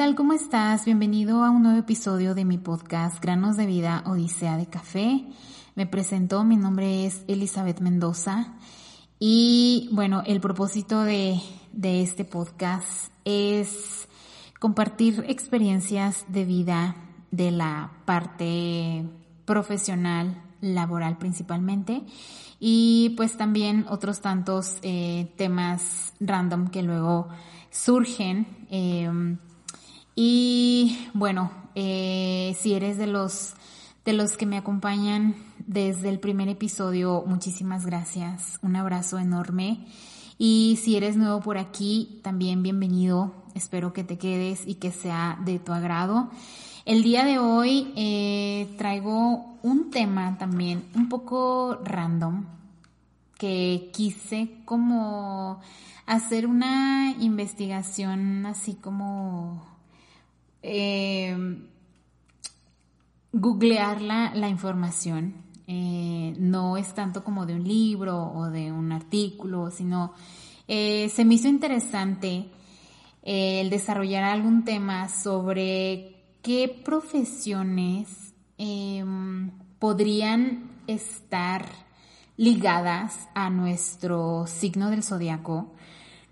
Hola, ¿qué tal? ¿Cómo estás? Bienvenido a un nuevo episodio de mi podcast Granos de Vida Odisea de Café. Me presento, mi nombre es Elizabeth Mendoza y bueno, el propósito de, de este podcast es compartir experiencias de vida de la parte profesional, laboral principalmente, y pues también otros tantos eh, temas random que luego surgen. Em, y bueno, eh, si eres de los de los que me acompañan desde el primer episodio, muchísimas gracias. Un abrazo enorme. Y si eres nuevo por aquí, también bienvenido. Espero que te quedes y que sea de tu agrado. El día de hoy eh, traigo un tema también un poco random que quise como hacer una investigación así como eh, googlear la, información. Eh, no es tanto como de un libro o de un artículo, sino se me hizo interesante el desarrollar algún tema sobre ¿qué profesiones em, podrían estar ligadas a nuestro signo del zodiaco?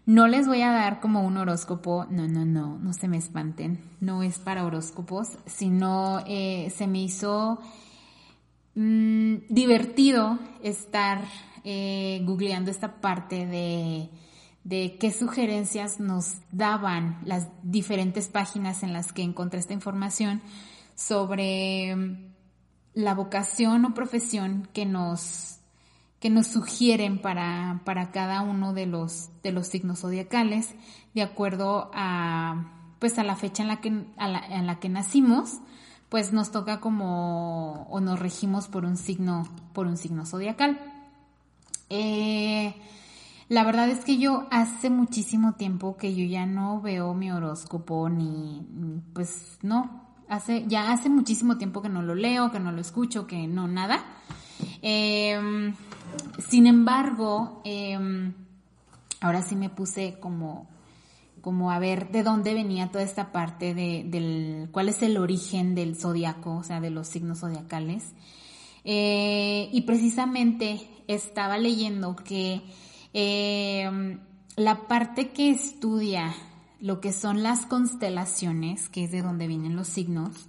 No les voy a dar como un horóscopo, no, no, no, no se me espanten, no es para horóscopos, sino eh, se me hizo mm, divertido estar eh, googleando esta parte de de qué sugerencias nos daban las diferentes páginas en las que encontré esta información sobre mm, la vocación o profesión que nos, que nos sugieren para, para cada uno de los, de los signos zodiacales, de acuerdo a, pues a la fecha en la que, en la que nacimos, pues nos toca como, o nos regimos por un signo, por un signo zodiacal. Eh, la verdad es que yo hace muchísimo tiempo que yo ya no veo mi horóscopo ni, pues no, hace, ya hace muchísimo tiempo que no lo leo, que no lo escucho, que no nada. Em, sin embargo, em, ahora sí me puse como, como a ver de dónde venía toda esta parte de, del, cuál es el origen del zodiaco, o sea, de los signos zodiacales. Eh, y precisamente estaba leyendo que eh, la parte que estudia lo que son las constelaciones, que es de donde vienen los signos,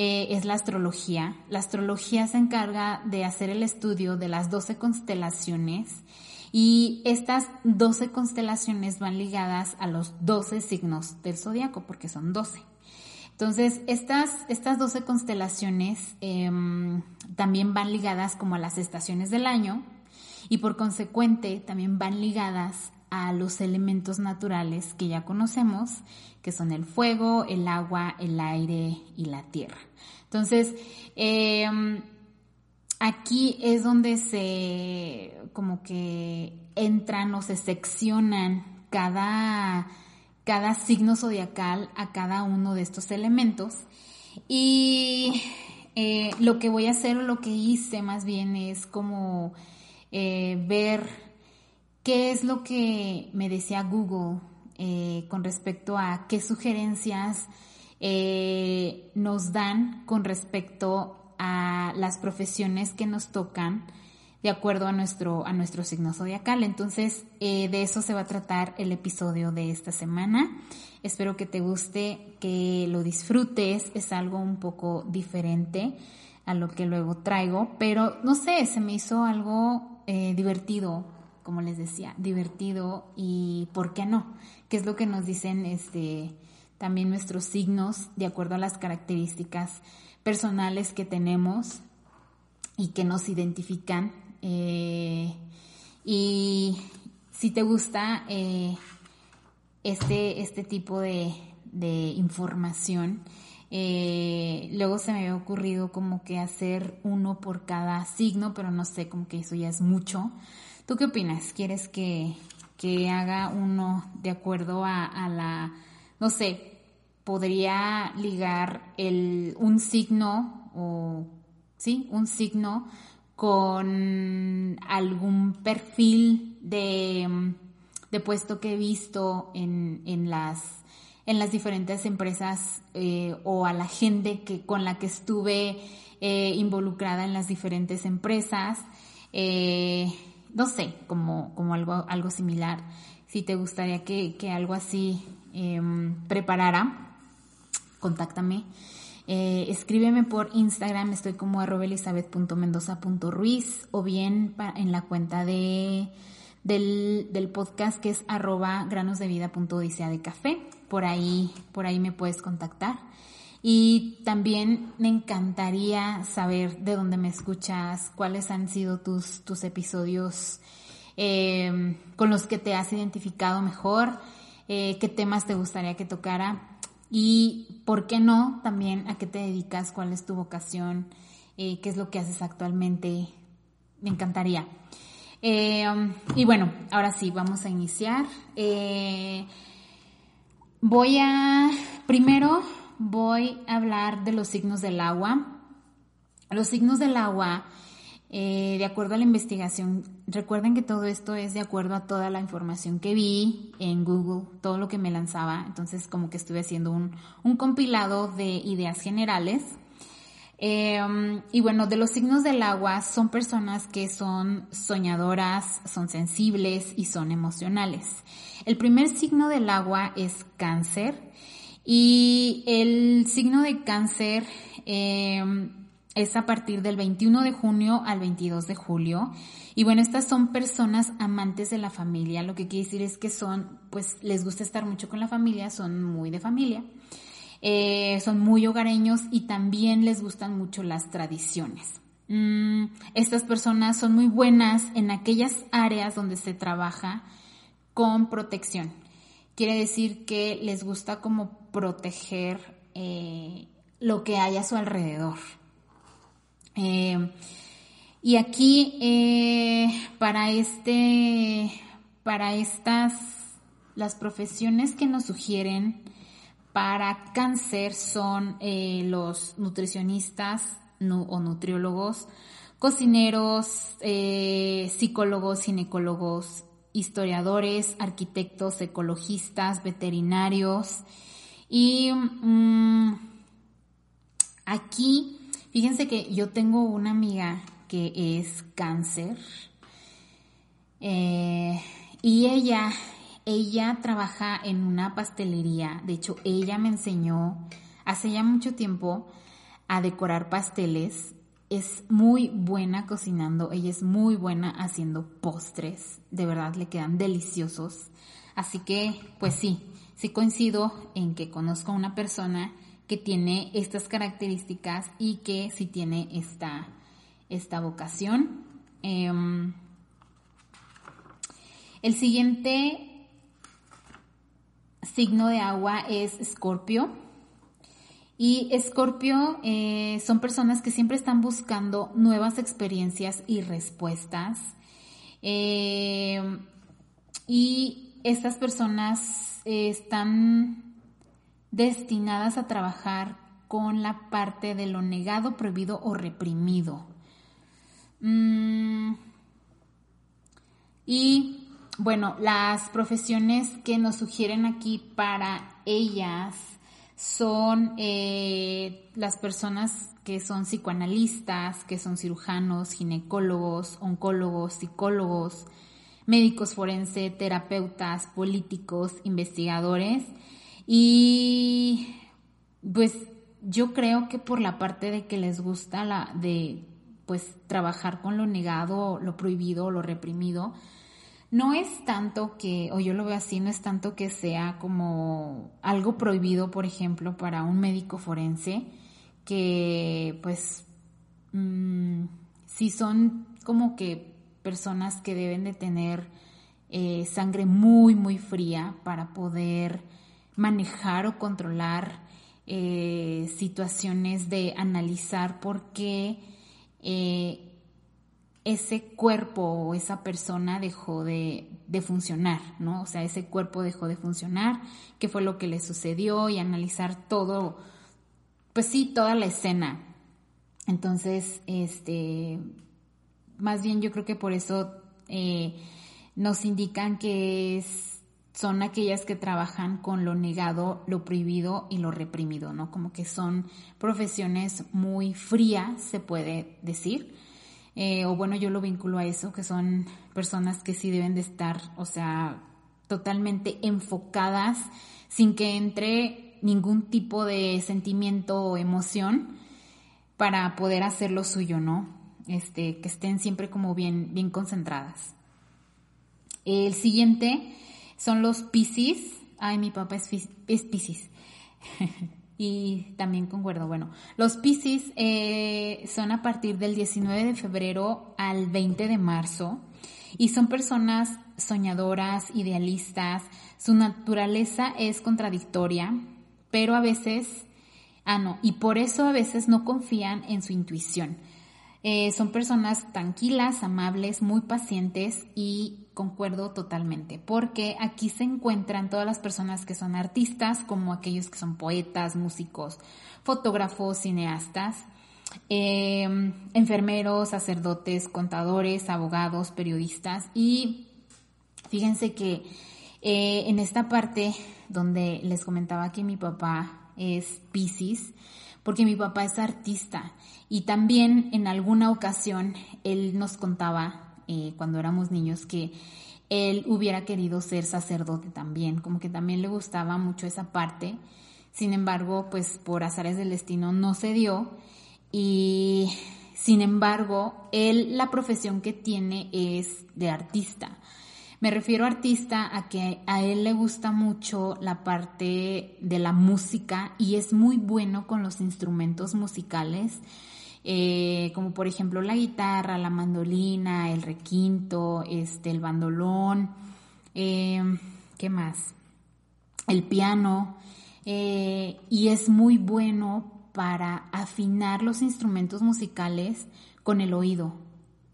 eh, es la astrología. La astrología se encarga de hacer el estudio de las 12 constelaciones y estas 12 constelaciones van ligadas a los 12 signos del zodiaco, porque son 12. Entonces, estas, estas 12 constelaciones em, también van ligadas como a las estaciones del año, y por consecuente también van ligadas a los elementos naturales que ya conocemos, que son el fuego, el agua, el aire y la tierra. Entonces, em, aquí es donde se como que entran o se seccionan cada, cada signo zodiacal a cada uno de estos elementos. Y eh, lo que voy a hacer o lo que hice más bien es como eh, ver qué es lo que me decía Google eh, con respecto a qué sugerencias eh, nos dan con respecto a las profesiones que nos tocan de acuerdo a nuestro, a nuestro signo zodiacal. Entonces, de eso se va a tratar el episodio de esta semana. Espero que te guste, que lo disfrutes. Es algo un poco diferente a lo que luego traigo, pero no sé, se me hizo algo eh, divertido, como les decía, divertido y ¿por qué no? ¿Qué es lo que nos dicen este, también nuestros signos de acuerdo a las características personales que tenemos y que nos identifican? Eh, y si te gusta eh, este, este tipo de, de información, eh, luego se me había ocurrido como que hacer uno por cada signo, pero no sé, como que eso ya es mucho. ¿Tú qué opinas? ¿Quieres que, que haga uno de acuerdo a, la, no sé, podría ligar el, un signo o, sí, un signo con algún perfil de, de puesto que he visto en, en las en las diferentes empresas eh, o a la gente que, con la que estuve eh, involucrada en las diferentes empresas. Eh, no sé, como, como algo, algo similar. Si te gustaría que, que algo así em, preparara, contáctame. Eh, escríbeme por Instagram, estoy como elizabeth.mendoza.ruiz o bien en la cuenta de, del, podcast que es arroba granosdevida.odisea de café. Por ahí, por ahí me puedes contactar. Y también me encantaría saber de dónde me escuchas, cuáles han sido tus, tus episodios eh, con los que te has identificado mejor, eh, qué temas te gustaría que tocara y, ¿por qué no? También a qué te dedicas, cuál es tu vocación, eh, qué es lo que haces actualmente. Me encantaría. Eh, y bueno, ahora sí, vamos a iniciar. Eh, voy a, primero voy a hablar de los signos del agua. Los signos del agua eh, de acuerdo a la investigación, recuerden que todo esto es de acuerdo a toda la información que vi en Google, todo lo que me lanzaba, entonces como que estuve haciendo un, compilado de ideas generales. Em, y bueno, de los signos del agua son personas que son soñadoras, son sensibles y son emocionales. El primer signo del agua es cáncer y el signo de cáncer eh, es a partir del 21 de junio al 22 de julio. Y bueno, estas son personas amantes de la familia. Lo que quiere decir es que son, pues les gusta estar mucho con la familia, son muy de familia. Eh, son muy hogareños y también les gustan mucho las tradiciones. Mm, estas personas son muy buenas en aquellas áreas donde se trabaja con protección. Quiere decir que les gusta como proteger eh, lo que hay a su alrededor. Eh, y aquí, eh, para este, para estas, las profesiones que nos sugieren para cáncer son los nutricionistas o nutriólogos, cocineros, psicólogos, ginecólogos, historiadores, arquitectos, ecologistas, veterinarios. Y mm, aquí Fíjense que yo tengo una amiga que es cáncer eh, y ella, ella trabaja en una pastelería. De hecho, ella me enseñó hace ya mucho tiempo a decorar pasteles. Es muy buena cocinando, ella es muy buena haciendo postres. De verdad, le quedan deliciosos. Así que, pues sí, sí coincido en que conozco a una persona que tiene estas características y que sí tiene esta, esta vocación. Em, el siguiente signo de agua es Escorpio. Y Escorpio eh, son personas que siempre están buscando nuevas experiencias y respuestas. Em, y estas personas están destinadas a trabajar con la parte de lo negado, prohibido o reprimido. Mm. Y bueno, las profesiones que nos sugieren aquí para ellas son eh, las personas que son psicoanalistas, que son cirujanos, ginecólogos, oncólogos, psicólogos, médicos forense, terapeutas, políticos, investigadores. Y pues yo creo que por la parte de que les gusta la de pues trabajar con lo negado, lo prohibido, lo reprimido, no es tanto que, o yo lo veo así, no es tanto que sea como algo prohibido, por ejemplo, para un médico forense, que pues mm, si son como que personas que deben de tener eh, sangre muy, muy fría para poder manejar o controlar eh, situaciones de analizar por qué eh, ese cuerpo o esa persona dejó de, funcionar, ¿no? O sea, ese cuerpo dejó de funcionar, qué fue lo que le sucedió y analizar todo, pues sí, toda la escena. Entonces, este, más bien yo creo que por eso eh, nos indican que son aquellas que trabajan con lo negado, lo prohibido y lo reprimido, ¿no? Como que son profesiones muy frías, se puede decir. Eh, o bueno, yo lo vinculo a eso, que son personas que sí deben de estar, o sea, totalmente enfocadas sin que entre ningún tipo de sentimiento o emoción para poder hacer lo suyo, ¿no? Este, que estén siempre como bien, bien concentradas. El siguiente son los Piscis. Ay, mi papá es, es Piscis. y también concuerdo. Bueno, los Piscis eh, son a partir del 19 de febrero al 20 de marzo y son personas soñadoras, idealistas. Su naturaleza es contradictoria, pero a veces, ah, no, y por eso a veces no confían en su intuición. Eh, son personas tranquilas, amables, muy pacientes y concuerdo totalmente, porque aquí se encuentran todas las personas que son artistas, como aquellos que son poetas, músicos, fotógrafos, cineastas, em, enfermeros, sacerdotes, contadores, abogados, periodistas. Y fíjense que eh, en esta parte donde les comentaba que mi papá es Pisces, porque mi papá es artista y también en alguna ocasión él nos contaba eh, cuando éramos niños que él hubiera querido ser sacerdote también, como que también le gustaba mucho esa parte. Sin embargo, pues por azares del destino no se dio y sin embargo, él la profesión que tiene es de artista. Me refiero a artista a que a él le gusta mucho la parte de la música y es muy bueno con los instrumentos musicales, eh, como por ejemplo la guitarra, la mandolina, el requinto, este, el bandolón, eh, ¿qué más? El piano, eh, y es muy bueno para afinar los instrumentos musicales con el oído,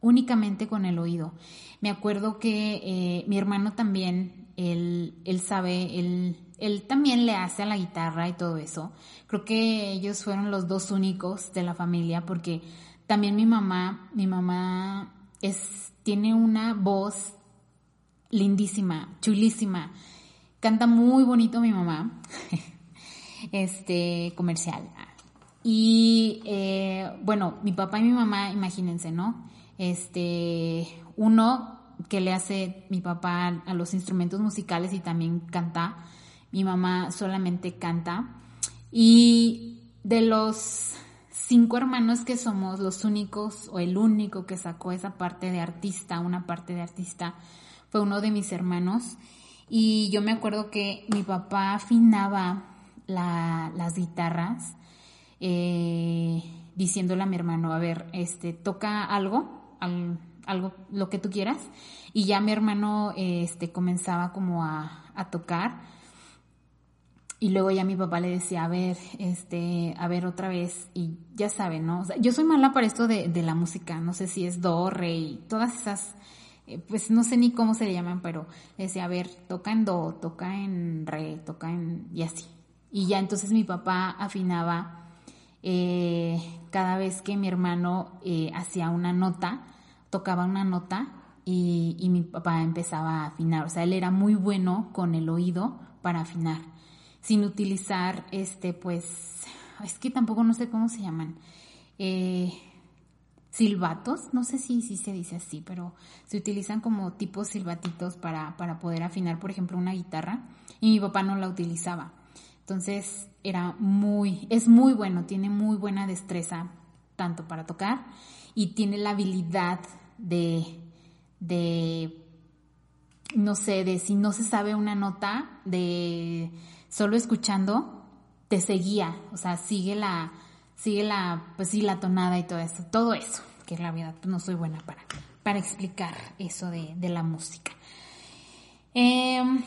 únicamente con el oído. Me acuerdo que mi hermano también, él, él sabe, él, él también le hace a la guitarra y todo eso. Creo que ellos fueron los dos únicos de la familia porque también mi mamá, mi mamá es, tiene una voz lindísima, chulísima. Canta muy bonito mi mamá, este, comercial. Y eh, bueno, mi papá y mi mamá, imagínense, ¿no? Este, uno que le hace mi papá a los instrumentos musicales y también canta. Mi mamá solamente canta. Y de los cinco hermanos que somos, los únicos o el único que sacó esa parte de artista, una parte de artista, fue uno de mis hermanos. Y yo me acuerdo que mi papá afinaba las guitarras eh, diciéndole a mi hermano, a ver, este, toca algo algo, lo que tú quieras. Y ya mi hermano este, comenzaba como a, tocar. Y luego ya mi papá le decía, a ver, este, a ver otra vez. Y ya saben, ¿no? yo soy mala para esto de, la música. No sé si es do, re y todas esas, eh, pues no sé ni cómo se le llaman, pero decía, a ver, toca en do, toca en re, toca en, y así. Y ya entonces mi papá afinaba eh, cada vez que mi hermano eh, hacía una nota, tocaba una nota y, mi papá empezaba a afinar. O sea, él era muy bueno con el oído para afinar, sin utilizar, este, pues, es que tampoco no sé cómo se llaman. Eh, silbatos, no sé si, si se dice así, pero se utilizan como tipos silbatitos para, para poder afinar, por ejemplo, una guitarra, y mi papá no la utilizaba. Entonces era muy, es muy bueno, tiene muy buena destreza, tanto para tocar, y tiene la habilidad de, de, no sé, de si no se sabe una nota, de solo escuchando, te seguía, o sea, sigue la, sigue la, pues sí, la tonada y todo eso, todo eso, que la verdad pues no soy buena para, para explicar eso de, la música. Em,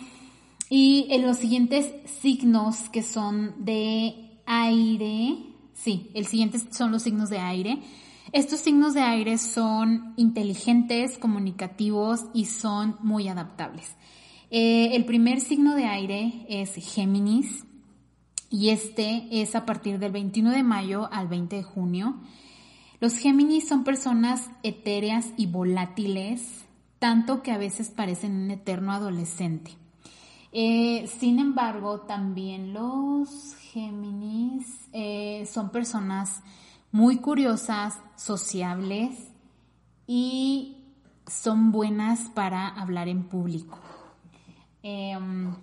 y en los siguientes signos que son de aire, sí, el siguiente son los signos de aire, estos signos de aire son inteligentes, comunicativos y son muy adaptables. Eh, el primer signo de aire es Géminis y este es a partir del 21 de mayo al 20 de junio. Los Géminis son personas etéreas y volátiles, tanto que a veces parecen un eterno adolescente. Eh, sin embargo, también los Géminis eh, son personas muy curiosas, sociables y son buenas para hablar en público. Em,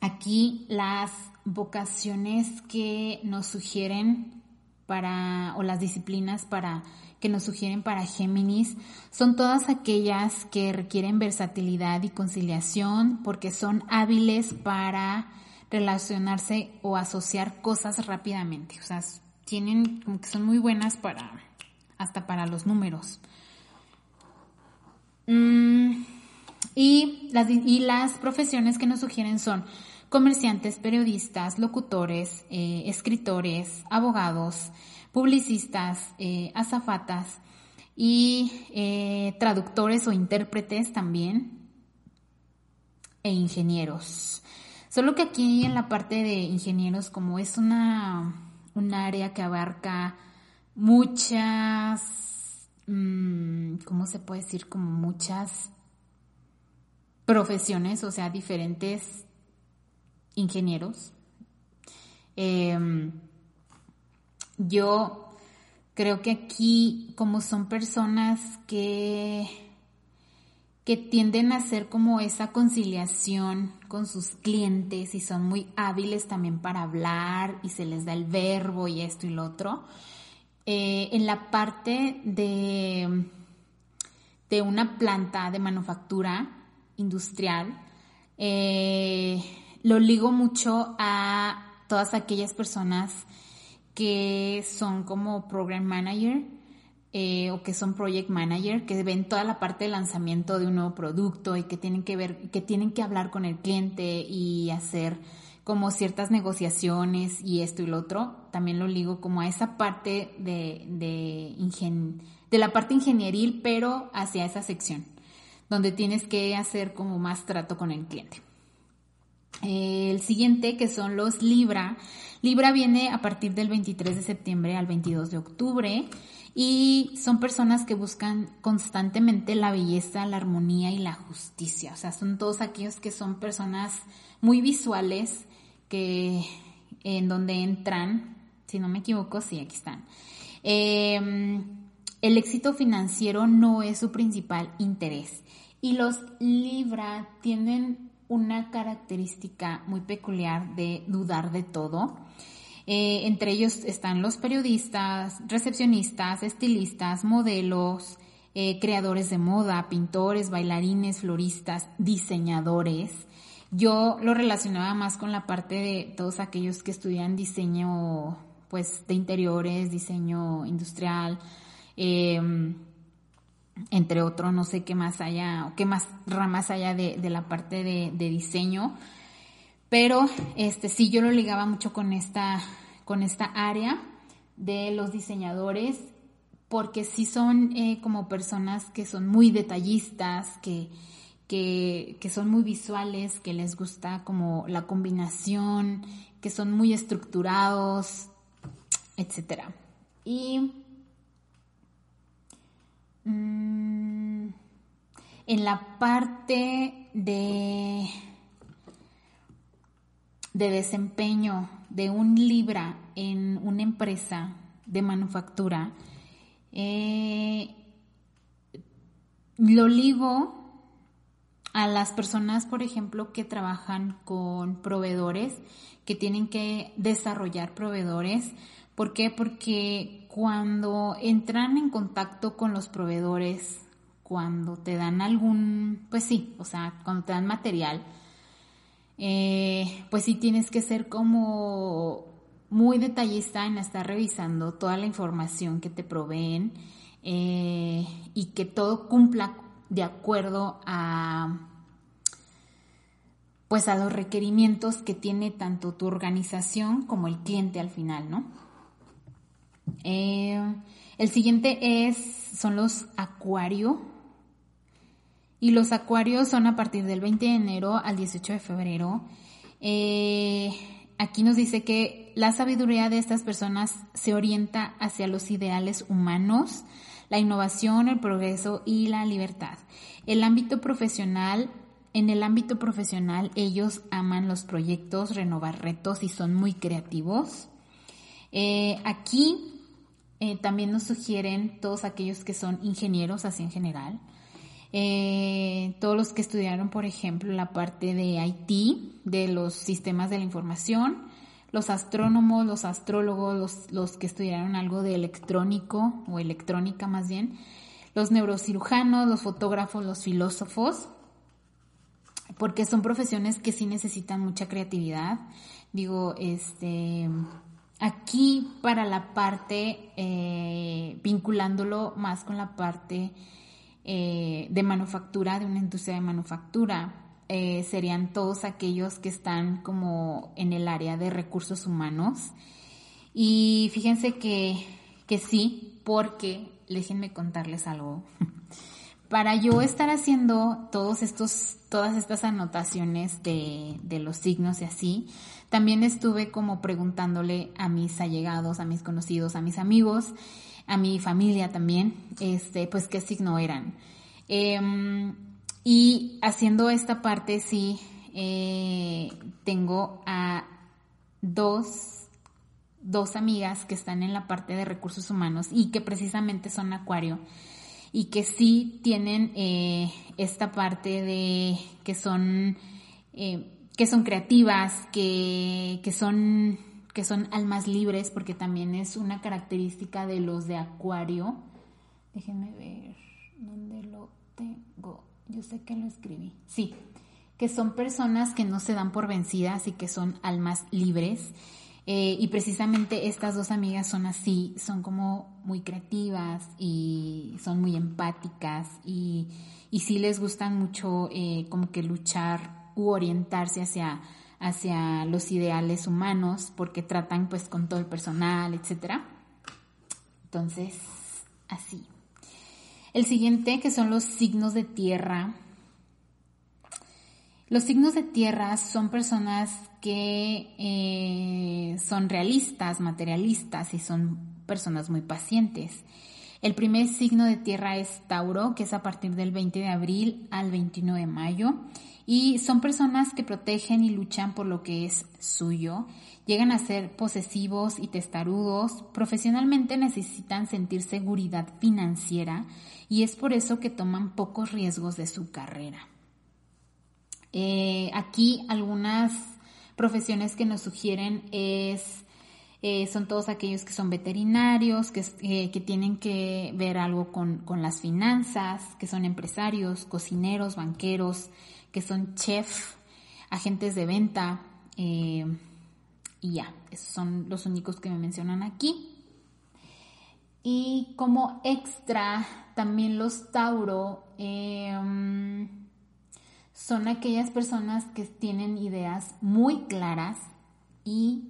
aquí las vocaciones que nos sugieren para, o las disciplinas para que nos sugieren para Géminis son todas aquellas que requieren versatilidad y conciliación porque son hábiles para relacionarse o asociar cosas rápidamente. O sea, tienen como que son muy buenas para hasta para los números. Mm, y, las, y las profesiones que nos sugieren son comerciantes, periodistas, locutores, eh, escritores, abogados, publicistas, eh, azafatas y eh, traductores o intérpretes también e ingenieros. Solo que aquí en la parte de ingenieros, como es una, un área que abarca muchas, mm, ¿cómo se puede decir? Como muchas profesiones, o sea, diferentes ingenieros. Em, yo creo que aquí, como son personas que, que tienden a hacer como esa conciliación con sus clientes y son muy hábiles también para hablar y se les da el verbo y esto y lo otro, eh, en la parte de, de una planta de manufactura, industrial, eh, lo ligo mucho a todas aquellas personas que son como program manager eh, o que son project manager, que ven toda la parte de lanzamiento de un nuevo producto y que tienen que ver, que tienen que hablar con el cliente y hacer como ciertas negociaciones y esto y lo otro. También lo ligo como a esa parte de, de, de la parte ingenieril, pero hacia esa sección donde tienes que hacer como más trato con el cliente. El siguiente, que son los Libra. Libra viene a partir del 23 de septiembre al 22 de octubre y son personas que buscan constantemente la belleza, la armonía y la justicia. O sea, son todos aquellos que son personas muy visuales que en donde entran, si no me equivoco, sí, aquí están. Eh, el éxito financiero no es su principal interés. Y los Libra tienen una característica muy peculiar de dudar de todo. Eh, entre ellos están los periodistas, recepcionistas, estilistas, modelos, eh, creadores de moda, pintores, bailarines, floristas, diseñadores. Yo lo relacionaba más con la parte de todos aquellos que estudian diseño pues de interiores, diseño industrial, eh, entre otros, no sé qué más haya, o qué más ramas haya de, la parte de, diseño, pero este sí yo lo ligaba mucho con esta, con esta área de los diseñadores, porque sí son eh, como personas que son muy detallistas, que, que, que son muy visuales, que les gusta como la combinación, que son muy estructurados, etcétera. Y Mm, en la parte de, de desempeño de un Libra en una empresa de manufactura, eh, lo ligo a las personas, por ejemplo, que trabajan con proveedores, que tienen que desarrollar proveedores. ¿Por qué? Porque cuando entran en contacto con los proveedores, cuando te dan algún, pues sí, o sea, cuando te dan material, eh, pues sí tienes que ser como muy detallista en estar revisando toda la información que te proveen eh, y que todo cumpla de acuerdo a pues a los requerimientos que tiene tanto tu organización como el cliente al final, ¿no? Eh, el siguiente es, son los acuario. Y los acuarios son a partir del 20 de enero al 18 de febrero. Eh, aquí nos dice que la sabiduría de estas personas se orienta hacia los ideales humanos, la innovación, el progreso y la libertad. El ámbito profesional en el ámbito profesional ellos aman los proyectos, renovar retos y son muy creativos. Eh, aquí eh, también nos sugieren todos aquellos que son ingenieros, así en general. Eh, todos los que estudiaron, por ejemplo, la parte de IT, de los sistemas de la información, los astrónomos, los astrólogos, los, los que estudiaron algo de electrónico o electrónica más bien, los neurocirujanos, los fotógrafos, los filósofos, porque son profesiones que sí necesitan mucha creatividad. Digo, este, aquí para la parte, eh, vinculándolo más con la parte eh, de manufactura, de una industria de manufactura, eh, serían todos aquellos que están como en el área de recursos humanos. Y fíjense que, que sí, porque déjenme contarles algo. Para yo estar haciendo todos estos, todas estas anotaciones de, de los signos y así, también estuve como preguntándole a mis allegados, a mis conocidos, a mis amigos, a mi familia también, este, pues qué signo eran. Em, y haciendo esta parte, sí, eh, tengo a dos, dos amigas que están en la parte de recursos humanos y que precisamente son acuario y que sí tienen eh, esta parte de que son, eh, que son creativas, que, que son que son almas libres, porque también es una característica de los de Acuario. Déjenme ver dónde lo tengo. Yo sé que lo escribí. Sí, que son personas que no se dan por vencidas y que son almas libres. Eh, y precisamente estas dos amigas son así, son como muy creativas y son muy empáticas y, y sí les gustan mucho eh, como que luchar u orientarse hacia hacia los ideales humanos porque tratan pues con todo el personal, etc. Entonces, así. El siguiente que son los signos de tierra. Los signos de tierra son personas que eh, son realistas, materialistas y son personas muy pacientes. El primer signo de tierra es Tauro, que es a partir del 20 de abril al 21 de mayo y son personas que protegen y luchan por lo que es suyo, llegan a ser posesivos y testarudos, profesionalmente necesitan sentir seguridad financiera y es por eso que toman pocos riesgos de su carrera. Eh, aquí algunas profesiones que nos sugieren es eh, son todos aquellos que son veterinarios, que, eh, que tienen que ver algo con, con, las finanzas, que son empresarios, cocineros, banqueros, que son chef, agentes de venta y ya, esos son los únicos que me mencionan aquí. Y como extra, también los Tauro son aquellas personas que tienen ideas muy claras y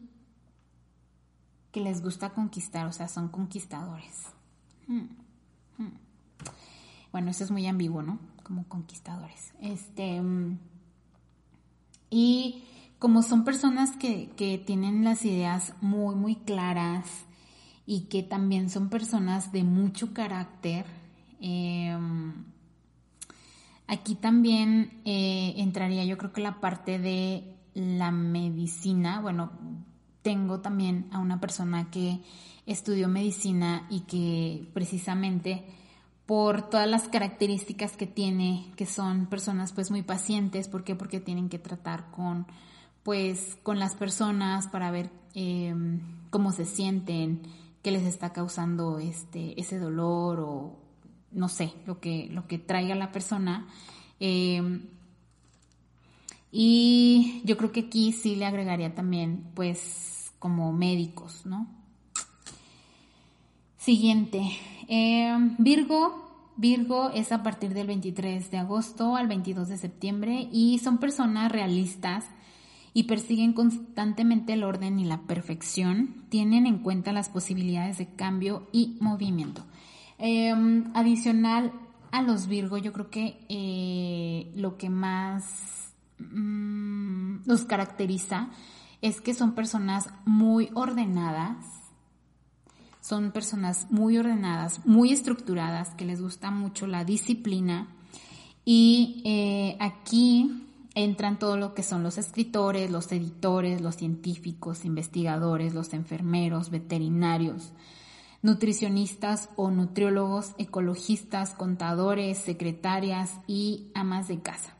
que les gusta conquistar, o sea, son conquistadores. Hmm, hmm. Bueno, eso es muy ambiguo, ¿no? como conquistadores. Este, y como son personas que, tienen las ideas muy, muy claras y que también son personas de mucho carácter, em, aquí también eh, entraría yo creo que la parte de la medicina. Bueno, tengo también a una persona que estudió medicina y que precisamente por todas las características que tiene, que son personas pues muy pacientes, ¿por qué? Porque tienen que tratar con pues con las personas para ver em, cómo se sienten, qué les está causando este, ese dolor o no sé, lo que, lo que traiga la persona. Em, y yo creo que aquí sí le agregaría también pues como médicos, ¿no? Siguiente, Em, Virgo, Virgo es a partir del 23 de agosto al 22 de septiembre y son personas realistas y persiguen constantemente el orden y la perfección, tienen en cuenta las posibilidades de cambio y movimiento. Em, adicional a los Virgo, yo creo que eh, lo que más mm, los caracteriza es que son personas muy ordenadas, son personas muy ordenadas, muy estructuradas, que les gusta mucho la disciplina. Y eh, aquí entran todo lo que son los escritores, los editores, los científicos, investigadores, los enfermeros, veterinarios, nutricionistas o nutriólogos, ecologistas, contadores, secretarias y amas de casa.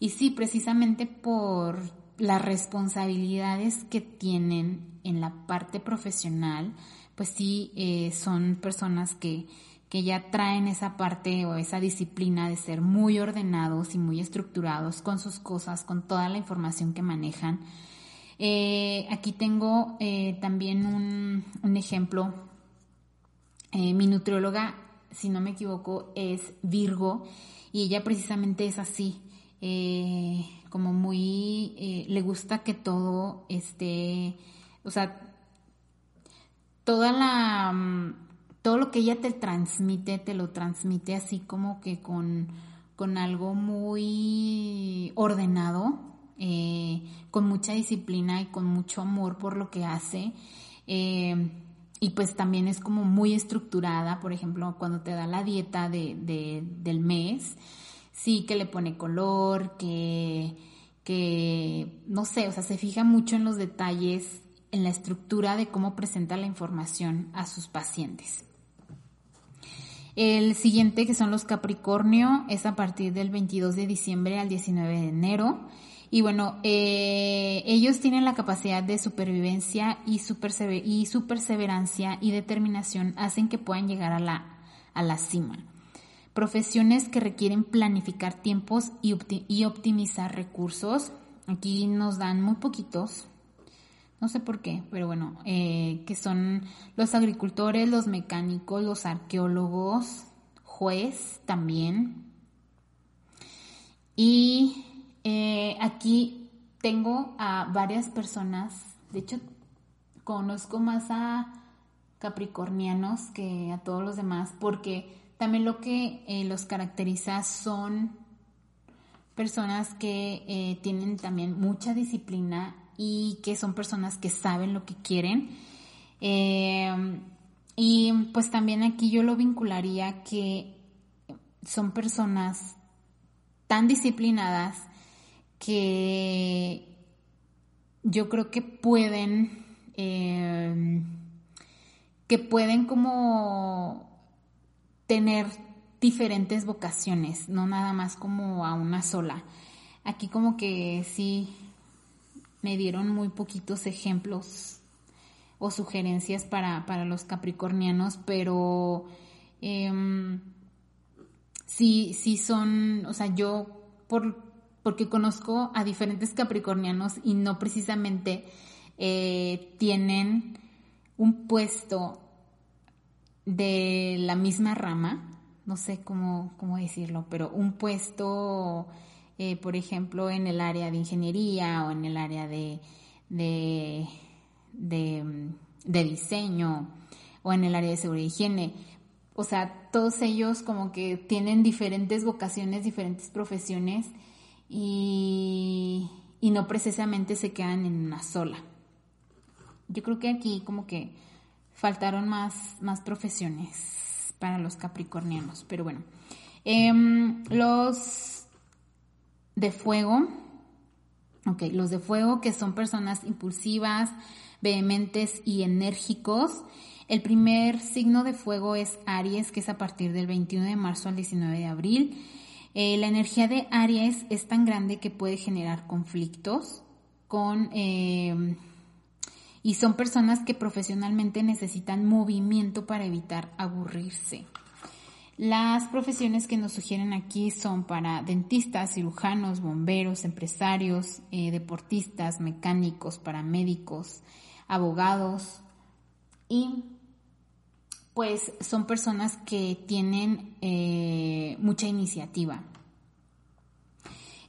Y sí, precisamente por las responsabilidades que tienen en la parte profesional, pues sí, eh, son personas que que ya traen esa parte o esa disciplina de ser muy ordenados y muy estructurados con sus cosas, con toda la información que manejan. Eh, aquí tengo eh, también un, ejemplo. Eh, mi nutrióloga, si no me equivoco, es Virgo y ella precisamente es así, como muy, le gusta que todo esté, o sea, toda la todo lo que ella te transmite, te lo transmite así como que con, con algo muy ordenado, eh, con mucha disciplina y con mucho amor por lo que hace. Eh, y pues también es como muy estructurada, por ejemplo, cuando te da la dieta de, del mes, sí que le pone color, que, que, no sé, o sea, se fija mucho en los detalles, en la estructura de cómo presenta la información a sus pacientes. El siguiente, que son los Capricornio, es a partir del 22 de diciembre al 19 de enero. Y bueno, eh, ellos tienen la capacidad de supervivencia y su, perseverancia y determinación hacen que puedan llegar a la, a la cima. Profesiones que requieren planificar tiempos y, y optimizar recursos. Aquí nos dan muy poquitos, no sé por qué, pero bueno, eh, que son los agricultores, los mecánicos, los arqueólogos, juez también. Y eh, aquí tengo a varias personas, de hecho conozco más a capricornianos que a todos los demás, porque también lo que eh, los caracteriza son personas que tienen también mucha disciplina y que son personas que saben lo que quieren. Eh, y pues también aquí yo lo vincularía que son personas tan disciplinadas que yo creo que pueden, eh, que pueden como tener diferentes vocaciones, no nada más como a una sola. Aquí como que sí me dieron muy poquitos ejemplos o sugerencias para, los capricornianos, pero em, sí, sí son, o sea, yo por, porque conozco a diferentes capricornianos y no precisamente eh, tienen un puesto de la misma rama, no sé cómo, cómo decirlo, pero un puesto eh, por ejemplo, en el área de ingeniería o en el área de, de, diseño o en el área de seguridad y higiene. O sea, todos ellos como que tienen diferentes vocaciones, diferentes profesiones y, y no precisamente se quedan en una sola. Yo creo que aquí como que faltaron más, más profesiones para los capricornianos, pero bueno. Em, los de fuego, ok, los de fuego que son personas impulsivas, vehementes y enérgicos. El primer signo de fuego es Aries, que es a partir del 21 de marzo al 19 de abril. Eh, la energía de Aries es tan grande que puede generar conflictos con... Eh, y son personas que profesionalmente necesitan movimiento para evitar aburrirse. Las profesiones que nos sugieren aquí son para dentistas, cirujanos, bomberos, empresarios, eh, deportistas, mecánicos, paramédicos, abogados y pues son personas que tienen eh, mucha iniciativa.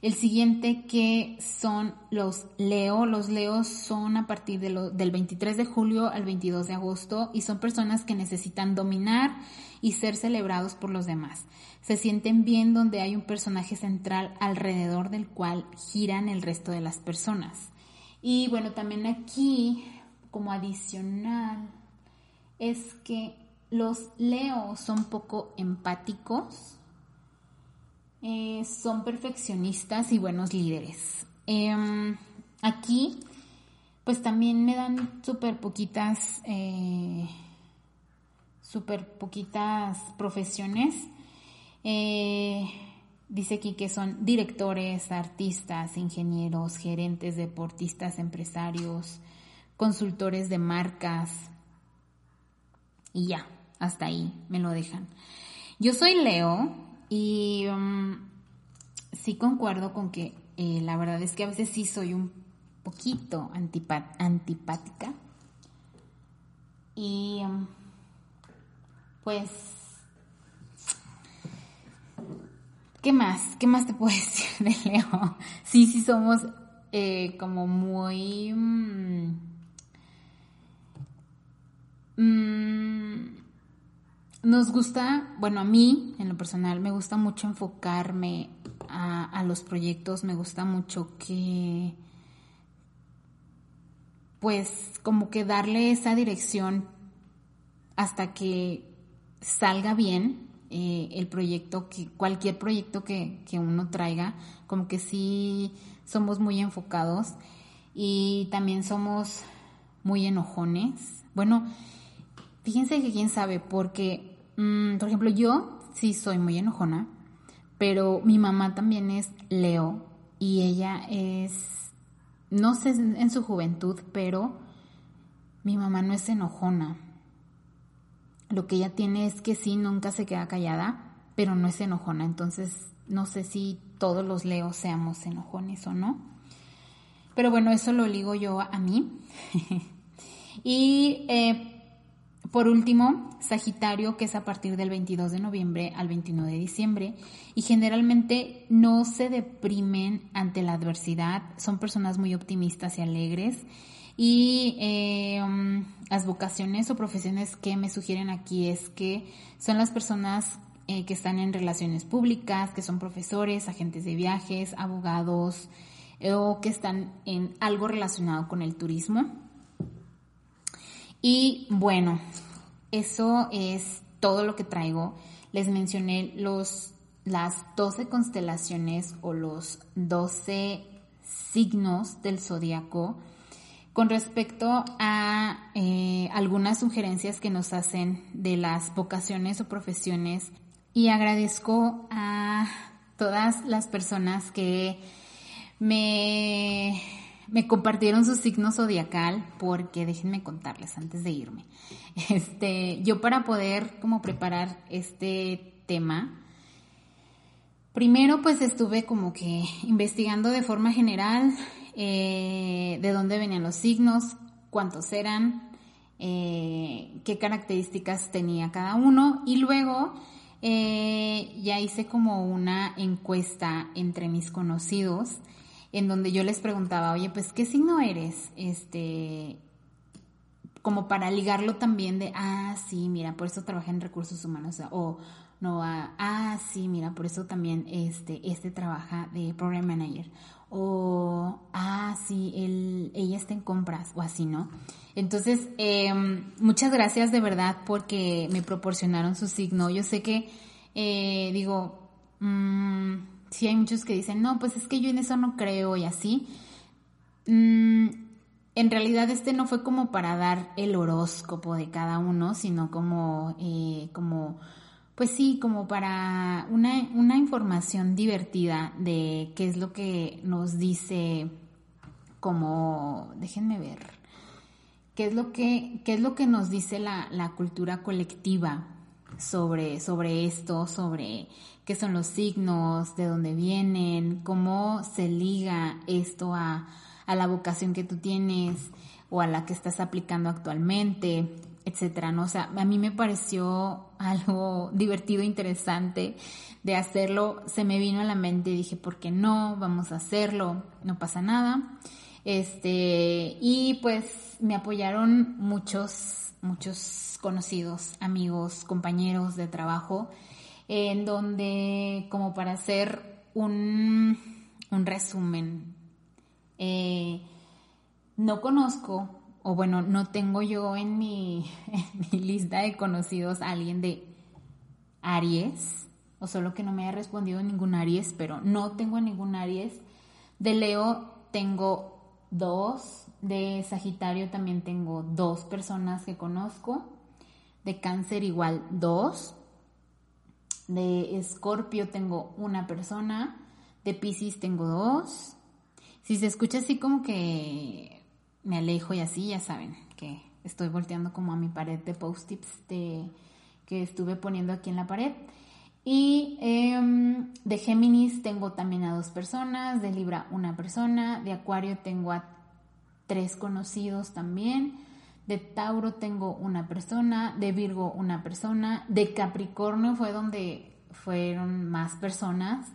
El siguiente que son los Leo. Los Leos son a partir del 23 de julio al 22 de agosto y son personas que necesitan dominar y ser celebrados por los demás. Se sienten bien donde hay un personaje central alrededor del cual giran el resto de las personas. Y bueno, también aquí, como adicional, es que los Leo son poco empáticos eh, son perfeccionistas y buenos líderes. Em, aquí, pues también me dan súper poquitas, eh, súper poquitas profesiones. Eh, dice aquí que son directores, artistas, ingenieros, gerentes, deportistas, empresarios, consultores de marcas. Y ya, hasta ahí me lo dejan. Yo soy Leo y um, sí concuerdo con que eh, la verdad es que a veces sí soy un poquito antipática. Y um, pues, ¿qué más? ¿Qué más te puedo decir de Leo? Sí, sí somos eh, como muy... Mm, mm, nos gusta, bueno, a mí en lo personal me gusta mucho enfocarme a, los proyectos, me gusta mucho que, pues, como que darle esa dirección hasta que salga bien eh, el proyecto, que cualquier proyecto que, que uno traiga, como que sí somos muy enfocados y también somos muy enojones. Bueno, fíjense que quién sabe, porque Mm, por ejemplo, yo sí soy muy enojona, pero mi mamá también es Leo y ella es, no sé en su juventud, pero mi mamá no es enojona. Lo que ella tiene es que sí, nunca se queda callada, pero no es enojona. Entonces, no sé si todos los Leos seamos enojones o no. Pero bueno, eso lo ligo yo a mí. y eh, por último, Sagitario, que es a partir del 22 de noviembre al 21 de diciembre, y generalmente no se deprimen ante la adversidad, son personas muy optimistas y alegres. Y eh, um, las vocaciones o profesiones que me sugieren aquí es que son las personas eh, que están en relaciones públicas, que son profesores, agentes de viajes, abogados eh, o que están en algo relacionado con el turismo. Y bueno, eso es todo lo que traigo. Les mencioné los, las 12 constelaciones o los 12 signos del zodiaco. Con respecto a eh, algunas sugerencias que nos hacen de las vocaciones o profesiones, y agradezco a todas las personas que me me compartieron su signo zodiacal porque déjenme contarles antes de irme. Este, yo para poder como preparar este tema, primero pues estuve como que investigando de forma general eh, de dónde venían los signos, cuántos eran, eh, qué características tenía cada uno y luego eh, ya hice como una encuesta entre mis conocidos en donde yo les preguntaba, oye, pues, ¿qué signo eres? Este, como para ligarlo también de, ah, sí, mira, por eso trabajé en recursos humanos, o no, ah, ah, sí, mira, por eso también este, este trabaja de program manager, o, ah, sí, él, ella está en compras, o así, ¿no? Entonces, em, muchas gracias de verdad porque me proporcionaron su signo. Yo sé que, eh, digo, mmm, sí hay muchos que dicen, no, pues es que yo en eso no creo y así. Mm, en realidad este no fue como para dar el horóscopo de cada uno, sino como, eh, como pues sí, como para una, una información divertida de qué es lo que nos dice, como, déjenme ver, qué es lo que, qué es lo que nos dice la, la cultura colectiva sobre, sobre esto, sobre qué son los signos, de dónde vienen, cómo se liga esto a, la vocación que tú tienes o a la que estás aplicando actualmente, etcétera, ¿no? O sea, a mí me pareció algo divertido, interesante de hacerlo. Se me vino a la mente y dije, ¿por qué no? Vamos a hacerlo, no pasa nada. Este, y pues me apoyaron muchos, muchos conocidos, amigos, compañeros de trabajo en donde como para hacer un, resumen, eh, no conozco, o bueno, no tengo yo en mi, lista de conocidos a alguien de Aries, o solo que no me haya respondido ningún Aries, pero no tengo ningún Aries. De Leo tengo dos, de Sagitario también tengo dos personas que conozco, de Cáncer igual dos, de Escorpio tengo una persona, de Pisces tengo dos. Si se escucha así como que me alejo y así, ya saben que estoy volteando como a mi pared de post-its que estuve poniendo aquí en la pared. Y em, de Géminis tengo también a dos personas, de Libra una persona, de Acuario tengo a tres conocidos también, de Tauro tengo una persona, de Virgo una persona, de Capricornio fue donde fueron más personas,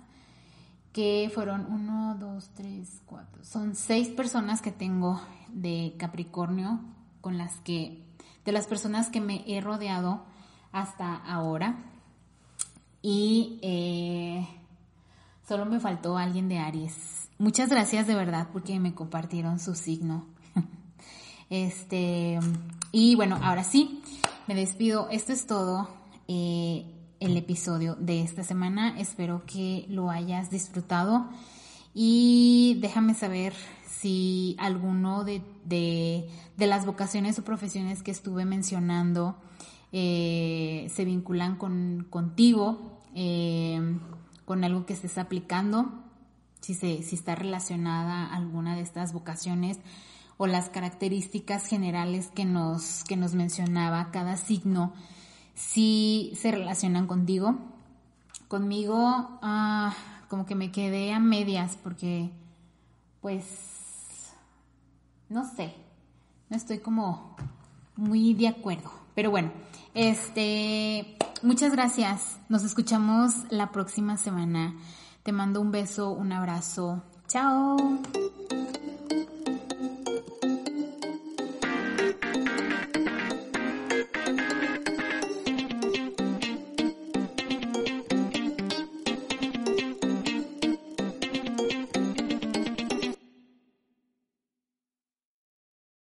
que fueron uno, dos, tres, cuatro, son seis personas que tengo de Capricornio con las que, de las personas que me he rodeado hasta ahora. Y eh, solo me faltó alguien de Aries. Muchas gracias de verdad porque me compartieron su signo. Este, y bueno, ahora sí, me despido. Esto es todo. Eh, el episodio de esta semana. Espero que lo hayas disfrutado y déjame saber si alguno de, de, las vocaciones o profesiones que estuve mencionando eh, se vinculan con, contigo, eh, con algo que estés aplicando, si, se, si está relacionada alguna de estas vocaciones o las características generales que nos, que nos mencionaba cada signo, si se relacionan contigo. Conmigo, ah, como que me quedé a medias porque, pues, no sé, no estoy como muy de acuerdo. Pero bueno, este, muchas gracias. Nos escuchamos la próxima semana. Te mando un beso, un abrazo. Chao.